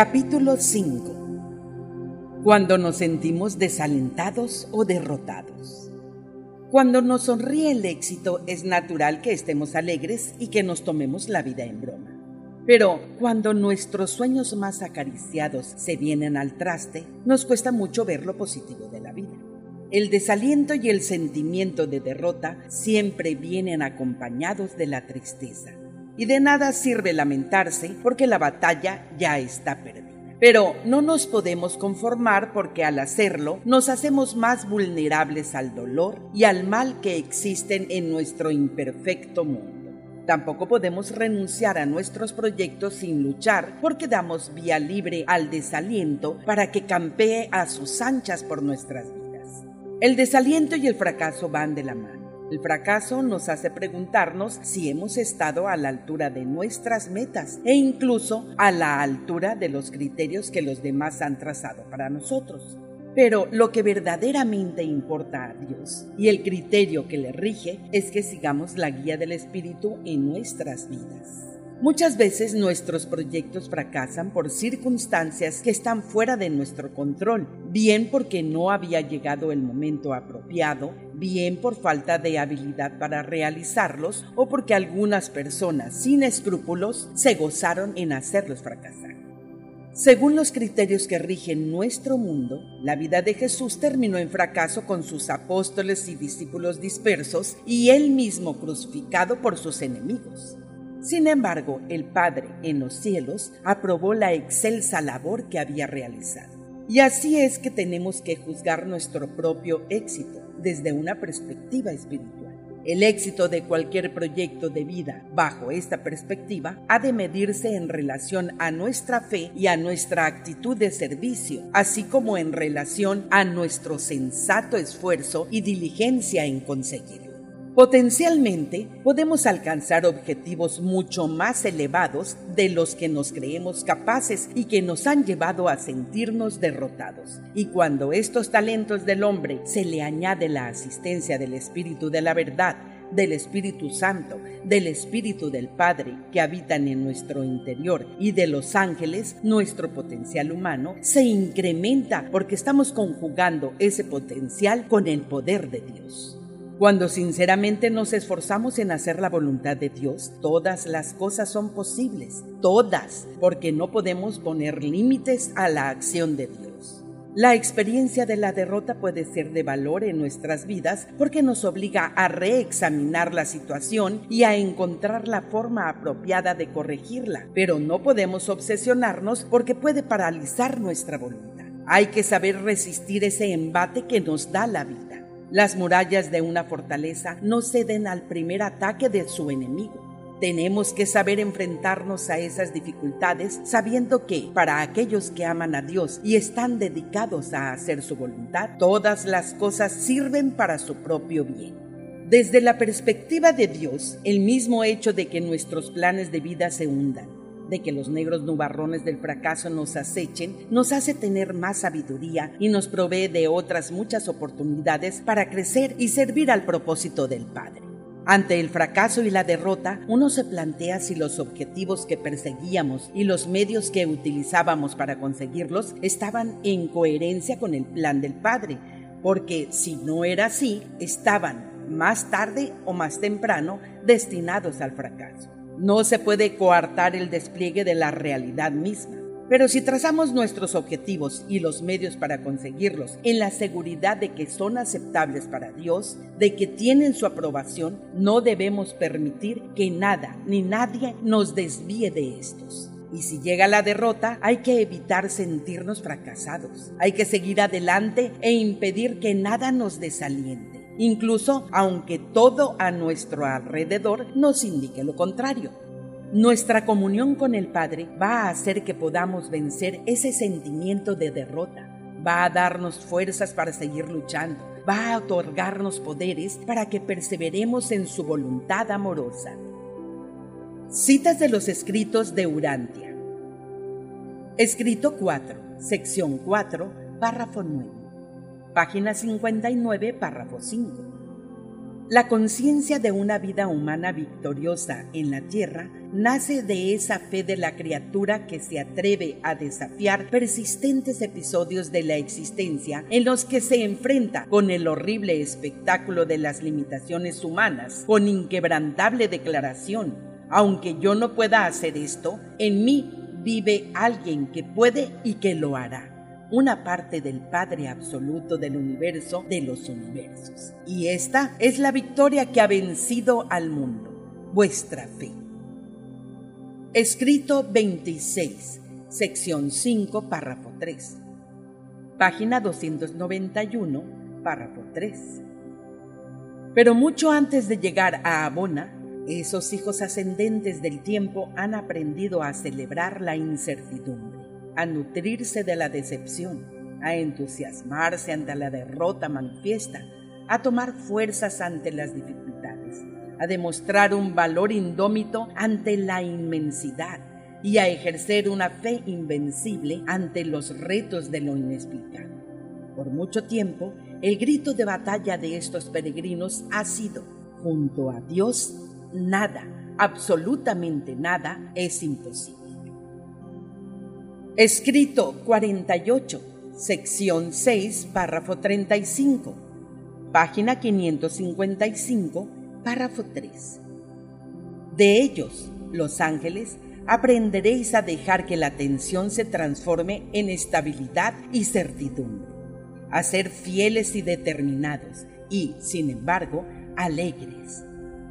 Capítulo 5 Cuando nos sentimos desalentados o derrotados. Cuando nos sonríe el éxito es natural que estemos alegres y que nos tomemos la vida en broma. Pero cuando nuestros sueños más acariciados se vienen al traste, nos cuesta mucho ver lo positivo de la vida. El desaliento y el sentimiento de derrota siempre vienen acompañados de la tristeza. Y de nada sirve lamentarse porque la batalla ya está perdida. Pero no nos podemos conformar porque al hacerlo nos hacemos más vulnerables al dolor y al mal que existen en nuestro imperfecto mundo. Tampoco podemos renunciar a nuestros proyectos sin luchar porque damos vía libre al desaliento para que campee a sus anchas por nuestras vidas. El desaliento y el fracaso van de la mano. El fracaso nos hace preguntarnos si hemos estado a la altura de nuestras metas e incluso a la altura de los criterios que los demás han trazado para nosotros. Pero lo que verdaderamente importa a Dios y el criterio que le rige es que sigamos la guía del Espíritu en nuestras vidas. Muchas veces nuestros proyectos fracasan por circunstancias que están fuera de nuestro control, bien porque no había llegado el momento apropiado, bien por falta de habilidad para realizarlos o porque algunas personas sin escrúpulos se gozaron en hacerlos fracasar. Según los criterios que rigen nuestro mundo, la vida de Jesús terminó en fracaso con sus apóstoles y discípulos dispersos y él mismo crucificado por sus enemigos. Sin embargo, el Padre en los cielos aprobó la excelsa labor que había realizado. Y así es que tenemos que juzgar nuestro propio éxito desde una perspectiva espiritual. El éxito de cualquier proyecto de vida bajo esta perspectiva ha de medirse en relación a nuestra fe y a nuestra actitud de servicio, así como en relación a nuestro sensato esfuerzo y diligencia en conseguirlo. Potencialmente podemos alcanzar objetivos mucho más elevados de los que nos creemos capaces y que nos han llevado a sentirnos derrotados. Y cuando estos talentos del hombre se le añade la asistencia del Espíritu de la verdad, del Espíritu Santo, del Espíritu del Padre que habitan en nuestro interior y de los ángeles, nuestro potencial humano se incrementa porque estamos conjugando ese potencial con el poder de Dios. Cuando sinceramente nos esforzamos en hacer la voluntad de Dios, todas las cosas son posibles, todas, porque no podemos poner límites a la acción de Dios. La experiencia de la derrota puede ser de valor en nuestras vidas porque nos obliga a reexaminar la situación y a encontrar la forma apropiada de corregirla, pero no podemos obsesionarnos porque puede paralizar nuestra voluntad. Hay que saber resistir ese embate que nos da la vida. Las murallas de una fortaleza no ceden al primer ataque de su enemigo. Tenemos que saber enfrentarnos a esas dificultades sabiendo que para aquellos que aman a Dios y están dedicados a hacer su voluntad, todas las cosas sirven para su propio bien. Desde la perspectiva de Dios, el mismo hecho de que nuestros planes de vida se hundan de que los negros nubarrones del fracaso nos acechen, nos hace tener más sabiduría y nos provee de otras muchas oportunidades para crecer y servir al propósito del Padre. Ante el fracaso y la derrota, uno se plantea si los objetivos que perseguíamos y los medios que utilizábamos para conseguirlos estaban en coherencia con el plan del Padre, porque si no era así, estaban más tarde o más temprano destinados al fracaso. No se puede coartar el despliegue de la realidad misma. Pero si trazamos nuestros objetivos y los medios para conseguirlos en la seguridad de que son aceptables para Dios, de que tienen su aprobación, no debemos permitir que nada ni nadie nos desvíe de estos. Y si llega la derrota, hay que evitar sentirnos fracasados. Hay que seguir adelante e impedir que nada nos desaliente incluso aunque todo a nuestro alrededor nos indique lo contrario. Nuestra comunión con el Padre va a hacer que podamos vencer ese sentimiento de derrota, va a darnos fuerzas para seguir luchando, va a otorgarnos poderes para que perseveremos en su voluntad amorosa. Citas de los escritos de Urantia. Escrito 4, sección 4, párrafo 9 página 59, párrafo 5. La conciencia de una vida humana victoriosa en la tierra nace de esa fe de la criatura que se atreve a desafiar persistentes episodios de la existencia en los que se enfrenta con el horrible espectáculo de las limitaciones humanas, con inquebrantable declaración. Aunque yo no pueda hacer esto, en mí vive alguien que puede y que lo hará una parte del Padre absoluto del universo de los universos. Y esta es la victoria que ha vencido al mundo, vuestra fe. Escrito 26, sección 5, párrafo 3. Página 291, párrafo 3. Pero mucho antes de llegar a Abona, esos hijos ascendentes del tiempo han aprendido a celebrar la incertidumbre a nutrirse de la decepción, a entusiasmarse ante la derrota manifiesta, a tomar fuerzas ante las dificultades, a demostrar un valor indómito ante la inmensidad y a ejercer una fe invencible ante los retos de lo inexplicable. Por mucho tiempo, el grito de batalla de estos peregrinos ha sido, junto a Dios, nada, absolutamente nada es imposible. Escrito 48, sección 6, párrafo 35, página 555, párrafo 3. De ellos, los ángeles, aprenderéis a dejar que la tensión se transforme en estabilidad y certidumbre, a ser fieles y determinados y, sin embargo, alegres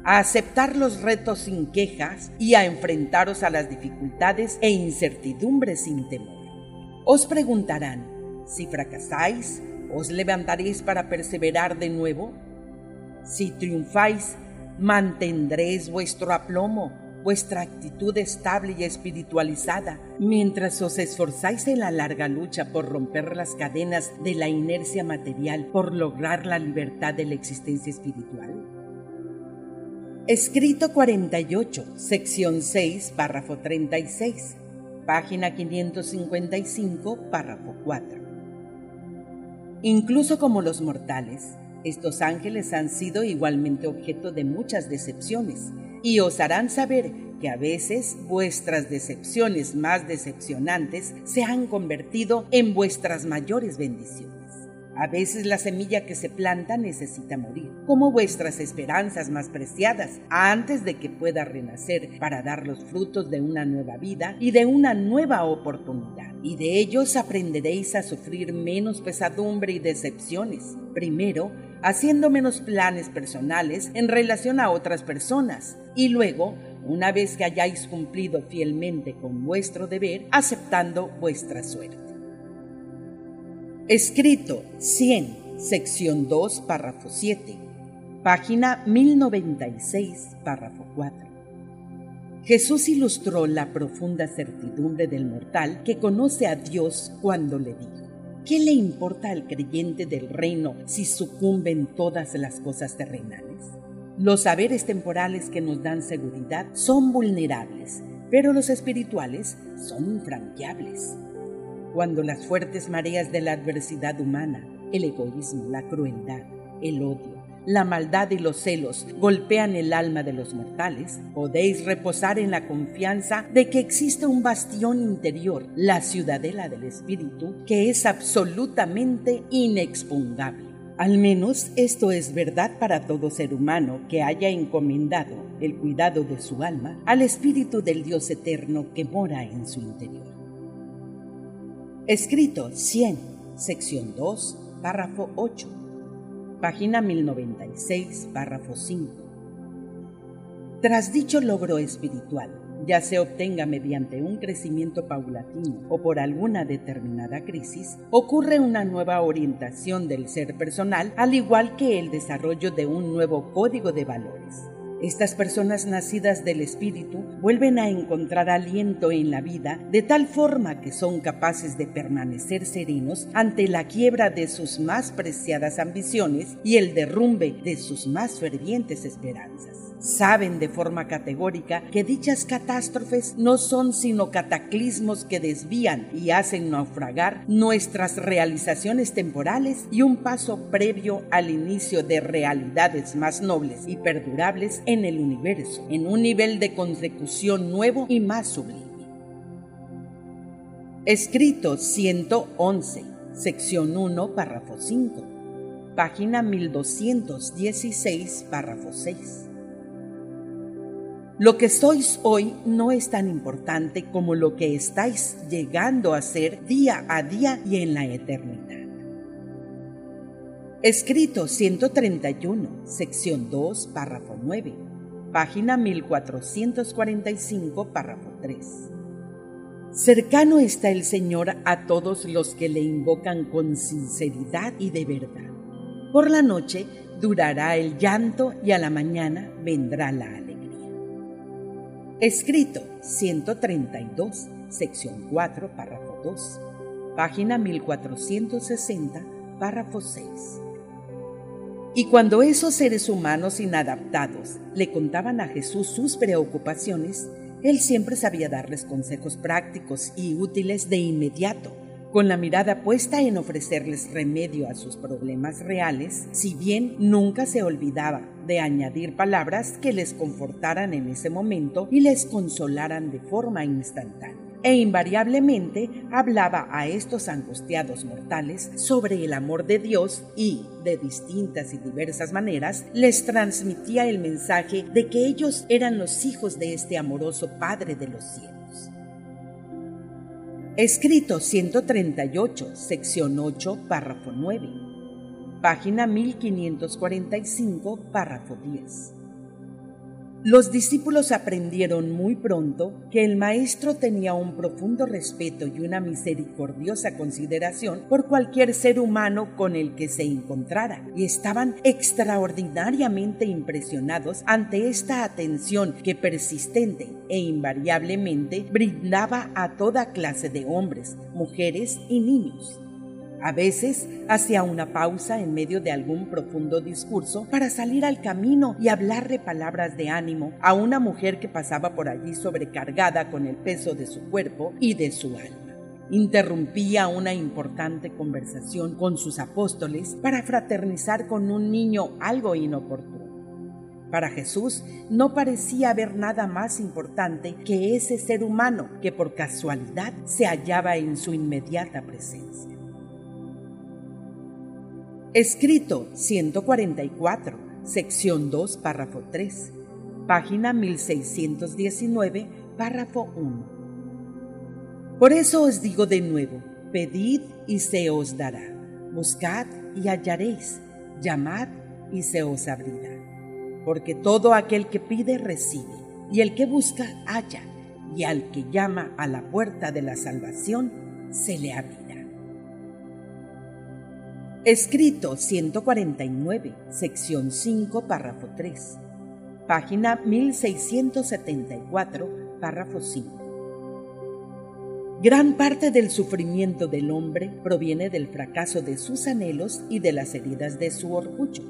a aceptar los retos sin quejas y a enfrentaros a las dificultades e incertidumbres sin temor. Os preguntarán, si fracasáis, ¿os levantaréis para perseverar de nuevo? Si triunfáis, mantendréis vuestro aplomo, vuestra actitud estable y espiritualizada, mientras os esforzáis en la larga lucha por romper las cadenas de la inercia material, por lograr la libertad de la existencia espiritual. Escrito 48, sección 6, párrafo 36, página 555, párrafo 4. Incluso como los mortales, estos ángeles han sido igualmente objeto de muchas decepciones y os harán saber que a veces vuestras decepciones más decepcionantes se han convertido en vuestras mayores bendiciones. A veces la semilla que se planta necesita morir, como vuestras esperanzas más preciadas, antes de que pueda renacer para dar los frutos de una nueva vida y de una nueva oportunidad. Y de ellos aprenderéis a sufrir menos pesadumbre y decepciones. Primero, haciendo menos planes personales en relación a otras personas. Y luego, una vez que hayáis cumplido fielmente con vuestro deber, aceptando vuestra suerte. Escrito 100, sección 2, párrafo 7, página 1096, párrafo 4. Jesús ilustró la profunda certidumbre del mortal que conoce a Dios cuando le dijo, ¿qué le importa al creyente del reino si sucumben todas las cosas terrenales? Los saberes temporales que nos dan seguridad son vulnerables, pero los espirituales son infranqueables cuando las fuertes mareas de la adversidad humana, el egoísmo, la crueldad, el odio, la maldad y los celos golpean el alma de los mortales, podéis reposar en la confianza de que existe un bastión interior, la ciudadela del espíritu, que es absolutamente inexpugnable. Al menos esto es verdad para todo ser humano que haya encomendado el cuidado de su alma al espíritu del Dios eterno que mora en su interior. Escrito 100, sección 2, párrafo 8, página 1096, párrafo 5. Tras dicho logro espiritual, ya se obtenga mediante un crecimiento paulatino o por alguna determinada crisis, ocurre una nueva orientación del ser personal, al igual que el desarrollo de un nuevo código de valores. Estas personas nacidas del Espíritu vuelven a encontrar aliento en la vida de tal forma que son capaces de permanecer serenos ante la quiebra de sus más preciadas ambiciones y el derrumbe de sus más fervientes esperanzas. Saben de forma categórica que dichas catástrofes no son sino cataclismos que desvían y hacen naufragar nuestras realizaciones temporales y un paso previo al inicio de realidades más nobles y perdurables en el universo, en un nivel de consecución nuevo y más sublime. Escrito 111, sección 1, párrafo 5, página 1216, párrafo 6. Lo que sois hoy no es tan importante como lo que estáis llegando a ser día a día y en la eternidad. Escrito 131, sección 2, párrafo 9, página 1445, párrafo 3. Cercano está el Señor a todos los que le invocan con sinceridad y de verdad. Por la noche durará el llanto y a la mañana vendrá la alegría. Escrito 132, sección 4, párrafo 2, página 1460, párrafo 6. Y cuando esos seres humanos inadaptados le contaban a Jesús sus preocupaciones, él siempre sabía darles consejos prácticos y útiles de inmediato con la mirada puesta en ofrecerles remedio a sus problemas reales, si bien nunca se olvidaba de añadir palabras que les confortaran en ese momento y les consolaran de forma instantánea. E invariablemente hablaba a estos angustiados mortales sobre el amor de Dios y, de distintas y diversas maneras, les transmitía el mensaje de que ellos eran los hijos de este amoroso Padre de los cielos. Escrito 138, sección 8, párrafo 9. Página 1545, párrafo 10. Los discípulos aprendieron muy pronto que el Maestro tenía un profundo respeto y una misericordiosa consideración por cualquier ser humano con el que se encontrara, y estaban extraordinariamente impresionados ante esta atención que persistente e invariablemente brindaba a toda clase de hombres, mujeres y niños. A veces hacía una pausa en medio de algún profundo discurso para salir al camino y hablarle palabras de ánimo a una mujer que pasaba por allí sobrecargada con el peso de su cuerpo y de su alma. Interrumpía una importante conversación con sus apóstoles para fraternizar con un niño algo inoportuno. Para Jesús no parecía haber nada más importante que ese ser humano que por casualidad se hallaba en su inmediata presencia. Escrito 144, sección 2, párrafo 3, página 1619, párrafo 1. Por eso os digo de nuevo, pedid y se os dará, buscad y hallaréis, llamad y se os abrirá. Porque todo aquel que pide recibe, y el que busca halla, y al que llama a la puerta de la salvación se le abrirá. Escrito 149, sección 5, párrafo 3. Página 1674, párrafo 5. Gran parte del sufrimiento del hombre proviene del fracaso de sus anhelos y de las heridas de su orgullo.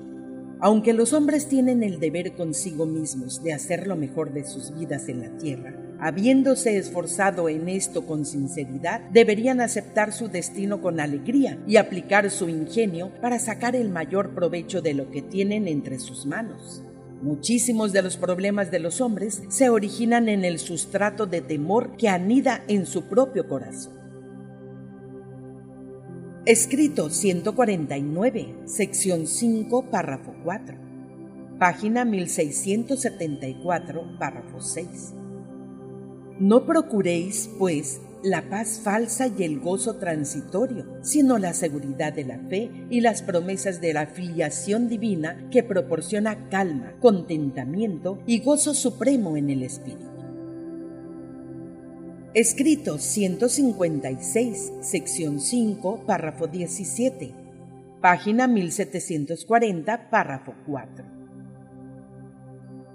Aunque los hombres tienen el deber consigo mismos de hacer lo mejor de sus vidas en la tierra, habiéndose esforzado en esto con sinceridad, deberían aceptar su destino con alegría y aplicar su ingenio para sacar el mayor provecho de lo que tienen entre sus manos. Muchísimos de los problemas de los hombres se originan en el sustrato de temor que anida en su propio corazón. Escrito 149, sección 5, párrafo 4. Página 1674, párrafo 6. No procuréis, pues, la paz falsa y el gozo transitorio, sino la seguridad de la fe y las promesas de la filiación divina que proporciona calma, contentamiento y gozo supremo en el Espíritu. Escrito 156, sección 5, párrafo 17, página 1740, párrafo 4.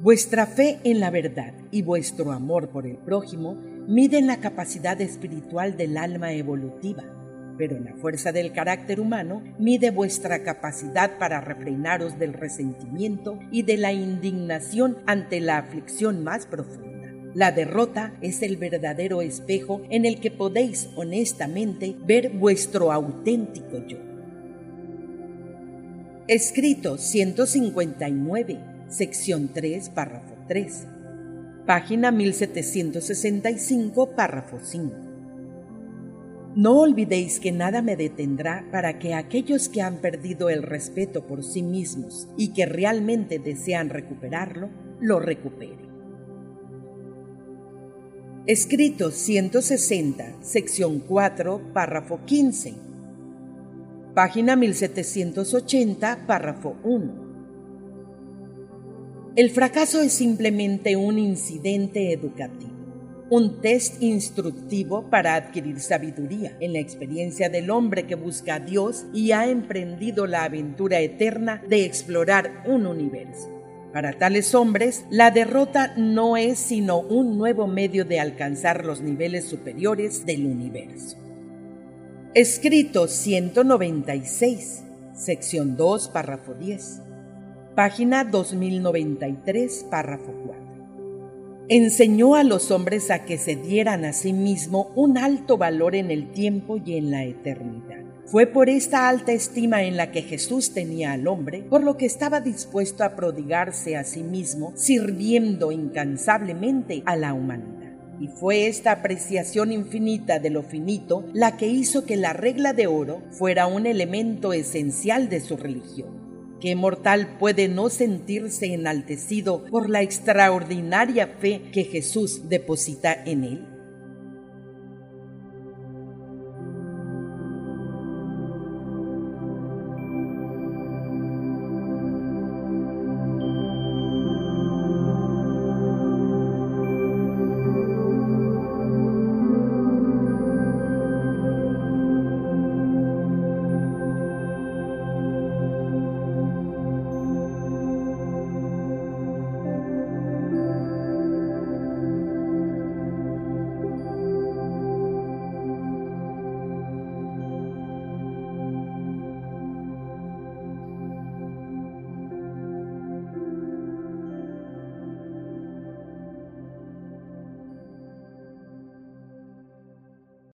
Vuestra fe en la verdad y vuestro amor por el prójimo miden la capacidad espiritual del alma evolutiva. pero la fuerza del carácter humano mide vuestra capacidad para refrenaros del resentimiento y de la indignación ante la aflicción más profunda. La derrota es el verdadero espejo en el que podéis honestamente ver vuestro auténtico yo. Escrito 159, sección 3, párrafo 3. Página 1765, párrafo 5. No olvidéis que nada me detendrá para que aquellos que han perdido el respeto por sí mismos y que realmente desean recuperarlo, lo recuperen. Escrito 160, sección 4, párrafo 15. Página 1780, párrafo 1. El fracaso es simplemente un incidente educativo un test instructivo para adquirir sabiduría en la experiencia del hombre que busca a Dios y ha emprendido la aventura eterna de explorar un universo. Para tales hombres, la derrota no es sino un nuevo medio de alcanzar los niveles superiores del universo. Escrito 196, sección 2, párrafo 10. Página 2093, párrafo 4 enseñó a los hombres a que se dieran a sí mismo un alto valor en el tiempo y en la eternidad. Fue por esta alta estima en la que Jesús tenía al hombre, por lo que estaba dispuesto a prodigarse a sí mismo, sirviendo incansablemente a la humanidad. Y fue esta apreciación infinita de lo finito la que hizo que la regla de oro fuera un elemento esencial de su religión. ¿Qué mortal puede no sentirse enaltecido por la extraordinaria fe que Jesús deposita en él?